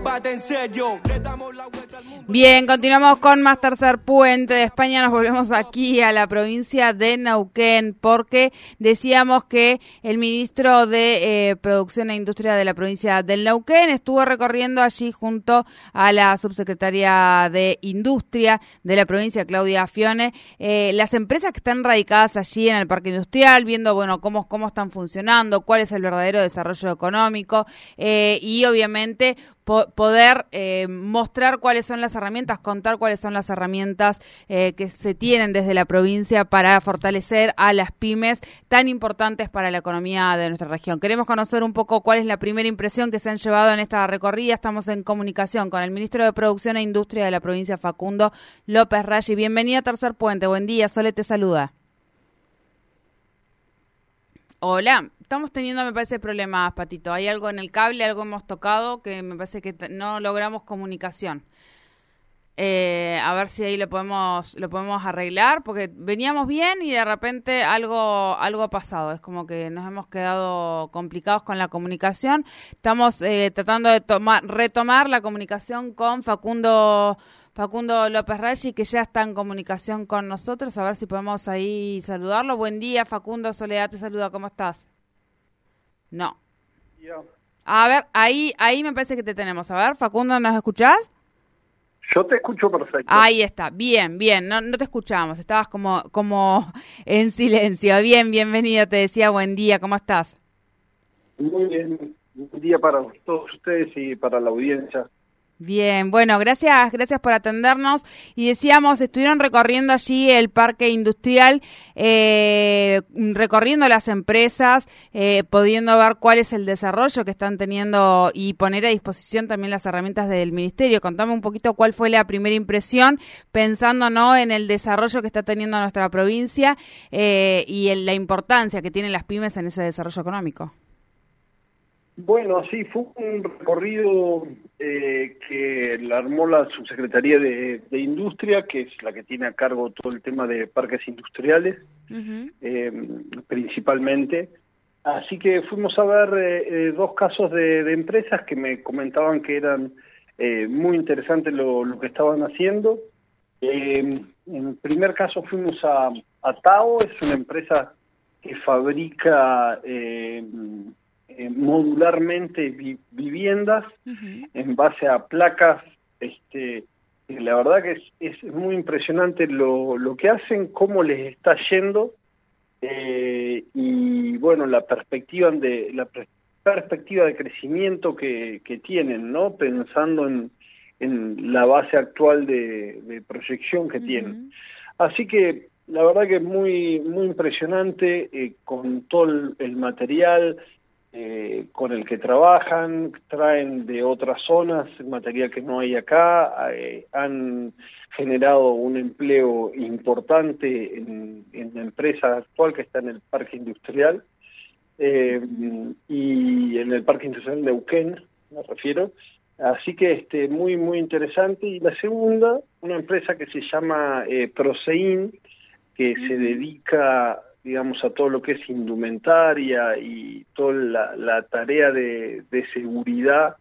combate en serio. Le damos la vuelta al mundo. Bien, continuamos con más tercer puente de España. Nos volvemos aquí a la provincia de Neuquén porque decíamos que el ministro de eh, Producción e Industria de la provincia del Neuquén estuvo recorriendo allí junto a la subsecretaria de Industria de la provincia, Claudia Fione, eh, las empresas que están radicadas allí en el parque industrial, viendo bueno cómo, cómo están funcionando, cuál es el verdadero desarrollo económico eh, y obviamente poder eh, mostrar cuáles son las herramientas, contar cuáles son las herramientas eh, que se tienen desde la provincia para fortalecer a las pymes tan importantes para la economía de nuestra región. Queremos conocer un poco cuál es la primera impresión que se han llevado en esta recorrida. Estamos en comunicación con el ministro de Producción e Industria de la provincia, Facundo López Rayi. Bienvenido a Tercer Puente. Buen día, Sole te saluda. Hola, estamos teniendo, me parece, problemas, Patito. Hay algo en el cable, algo hemos tocado que me parece que no logramos comunicación. Eh, a ver si ahí lo podemos lo podemos arreglar porque veníamos bien y de repente algo algo ha pasado es como que nos hemos quedado complicados con la comunicación estamos eh, tratando de tomar retomar la comunicación con Facundo Facundo López Reyes, que ya está en comunicación con nosotros. A ver si podemos ahí saludarlo. Buen día, Facundo Soledad, te saluda. ¿Cómo estás? No. A ver, ahí, ahí me parece que te tenemos. A ver, Facundo, ¿nos escuchás? Yo te escucho perfecto. Ahí está, bien, bien, no, no te escuchábamos, estabas como, como en silencio. Bien, bienvenido, te decía buen día, ¿cómo estás? Muy bien, buen día para todos ustedes y para la audiencia. Bien, bueno, gracias, gracias por atendernos. Y decíamos, estuvieron recorriendo allí el parque industrial, eh, recorriendo las empresas, eh, pudiendo ver cuál es el desarrollo que están teniendo y poner a disposición también las herramientas del ministerio. Contame un poquito cuál fue la primera impresión, pensando no en el desarrollo que está teniendo nuestra provincia eh, y en la importancia que tienen las pymes en ese desarrollo económico. Bueno, sí, fue un recorrido eh, que la armó la Subsecretaría de, Industria, que es la que tiene a cargo todo el tema de parques industriales, eh, principalmente. Así que fuimos a ver eh, dos casos de, empresas que me comentaban que eran muy interesantes lo, lo, que estaban haciendo. en primer caso fuimos a, a Tao, es una empresa que fabrica eh, modularmente viviendas en base a placas. Este, la verdad que es, es muy impresionante lo, lo que hacen, cómo les está yendo eh, y bueno la perspectiva de la perspectiva de crecimiento que, que tienen, ¿no? Pensando en, en la base actual de, proyección que tienen. Así que la verdad que es muy muy impresionante eh, con todo el material eh, con el que trabajan, traen de otras zonas material que no hay acá, eh, han generado un empleo importante en, la empresa actual que está en el parque industrial eh, y en el parque industrial de Neuquén, me refiero. Así que este muy muy interesante. Y la segunda, una empresa que se llama Prosein, que se dedica digamos, a todo lo que es indumentaria y toda la, tarea de, seguridad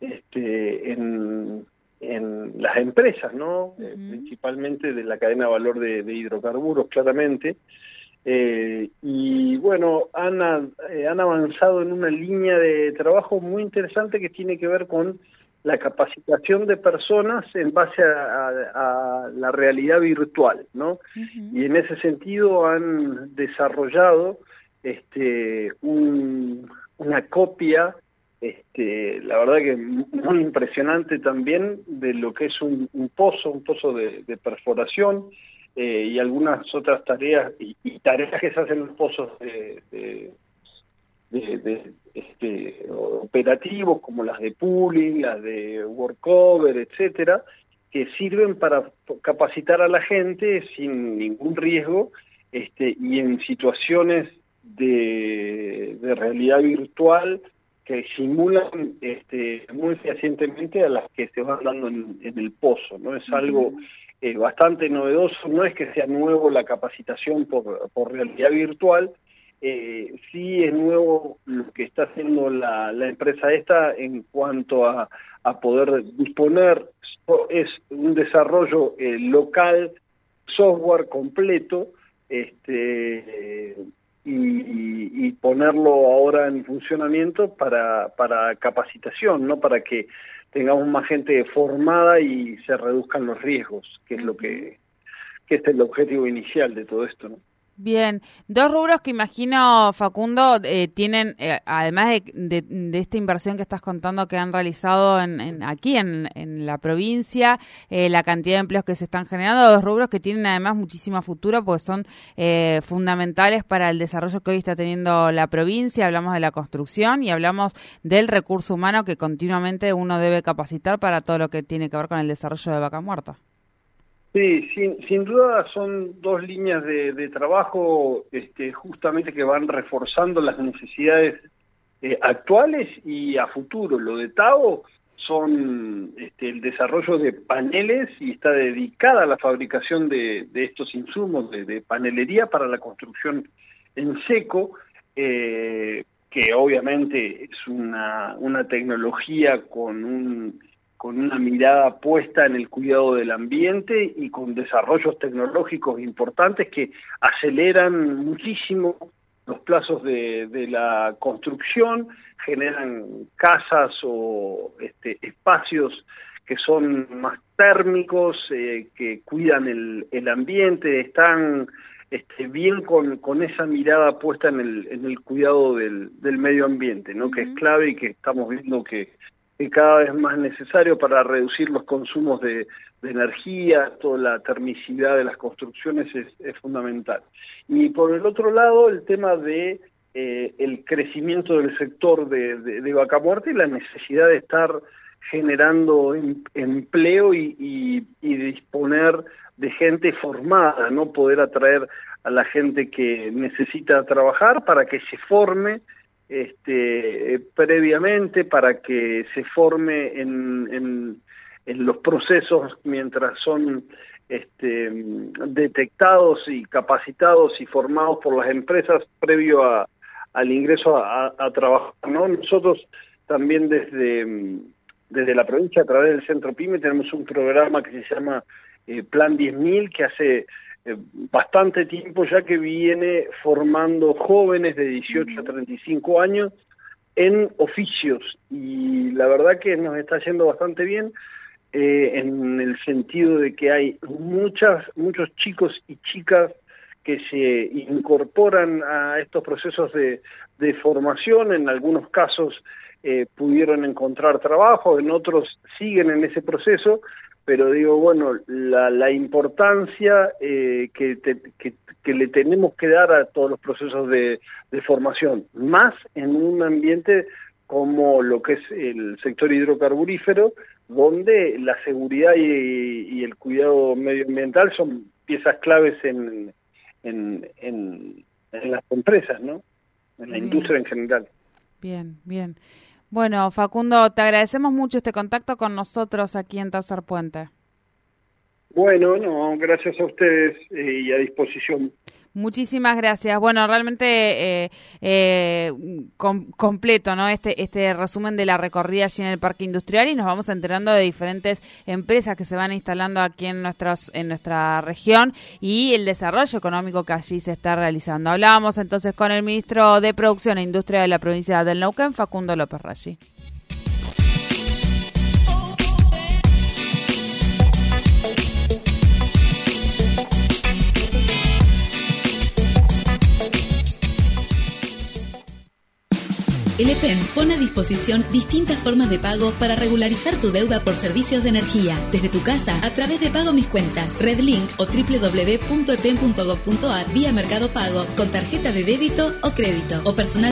este, en, en las empresas, ¿no? Eh, principalmente de la cadena de valor de, hidrocarburos, claramente. Eh, y bueno, han, eh, han avanzado en una línea de trabajo muy interesante que tiene que ver con la capacitación de personas en base a, la realidad virtual, ¿no? Y en ese sentido han desarrollado este, una copia, este, la verdad que muy impresionante también de lo que es un, pozo, un pozo de, perforación eh, y algunas otras tareas y, tareas que se hacen en los pozos de de, operativos como las de pooling, las de workover, etcétera, que sirven para capacitar a la gente sin ningún riesgo este, y en situaciones de, de realidad virtual que simulan este, muy fehacientemente a las que se van dando en, el pozo, ¿no? Es algo eh, bastante novedoso, no es que sea nuevo la capacitación por, por realidad virtual, eh, sí es nuevo lo que está haciendo la, la empresa esta en cuanto a, a poder disponer, es un desarrollo eh, local, software completo, este y, y, ponerlo ahora en funcionamiento para, para capacitación, no para que tengamos más gente formada y se reduzcan los riesgos, que es lo que, que este es el objetivo inicial de todo esto, ¿no? Bien, dos rubros que imagino, Facundo, eh, tienen, eh, además de, de, esta inversión que estás contando que han realizado en, aquí en, la provincia, eh, la cantidad de empleos que se están generando, dos rubros que tienen además muchísimo futuro porque son fundamentales para el desarrollo que hoy está teniendo la provincia. Hablamos de la construcción y hablamos del recurso humano que continuamente uno debe capacitar para todo lo que tiene que ver con el desarrollo de Vaca Muerta. Sí, sin, sin duda son dos líneas de, trabajo este, justamente que van reforzando las necesidades eh, actuales y a futuro. Lo de Tao son este, el desarrollo de paneles y está dedicada a la fabricación de, estos insumos de, panelería para la construcción en seco, eh, que obviamente es una, una tecnología con un con una mirada puesta en el cuidado del ambiente y con desarrollos tecnológicos importantes que aceleran muchísimo los plazos de, de la construcción, generan casas o este, espacios que son más térmicos, eh, que cuidan el, el ambiente, están este, bien con, con esa mirada puesta en el, en el cuidado del, del medio ambiente, ¿no? que es clave y que estamos viendo que que cada vez más necesario para reducir los consumos de, energía, toda la termicidad de las construcciones es, fundamental. Y por el otro lado, el tema de eh, el crecimiento del sector de, vaca muerta y la necesidad de estar generando empleo y, y, y, disponer de gente formada, no poder atraer a la gente que necesita trabajar para que se forme este, previamente para que se forme en, en, en los procesos mientras son este, detectados y capacitados y formados por las empresas previo a, al ingreso a, a, trabajar. ¿no? Nosotros también desde, desde la provincia, a través del Centro PYME, tenemos un programa que se llama eh, Plan 10.000, que hace eh, bastante tiempo ya que viene formando jóvenes de 18 a 35 años en oficios y la verdad que nos está yendo bastante bien eh, en el sentido de que hay muchas muchos chicos y chicas que se incorporan a estos procesos de, de formación. En algunos casos eh, pudieron encontrar trabajo en otros siguen en ese proceso pero digo, bueno, la, la importancia eh, que, que, le tenemos que dar a todos los procesos de, de, formación, más en un ambiente como lo que es el sector hidrocarburífero, donde la seguridad y, y el cuidado medioambiental son piezas claves en, en, en, en las empresas, ¿no? En la industria en general. Bien, bien. Bueno, Facundo, te agradecemos mucho este contacto con nosotros aquí en Tercer Puente. Bueno, no, gracias a ustedes eh, y a disposición. Muchísimas gracias. Bueno, realmente eh, eh, completo, ¿no? Este este resumen de la recorrida allí en el Parque Industrial y nos vamos enterando de diferentes empresas que se van instalando aquí en nuestras en nuestra región y el desarrollo económico que allí se está realizando. Hablábamos entonces con el ministro de Producción e Industria de la provincia del Neuquén, Facundo López Raggi. El EPEN pone a disposición distintas formas de pago para regularizar tu deuda por servicios de energía, desde tu casa a través de Pago Mis Cuentas, Redlink o www.epen.gov.ar vía Mercado Pago con tarjeta de débito o crédito o personal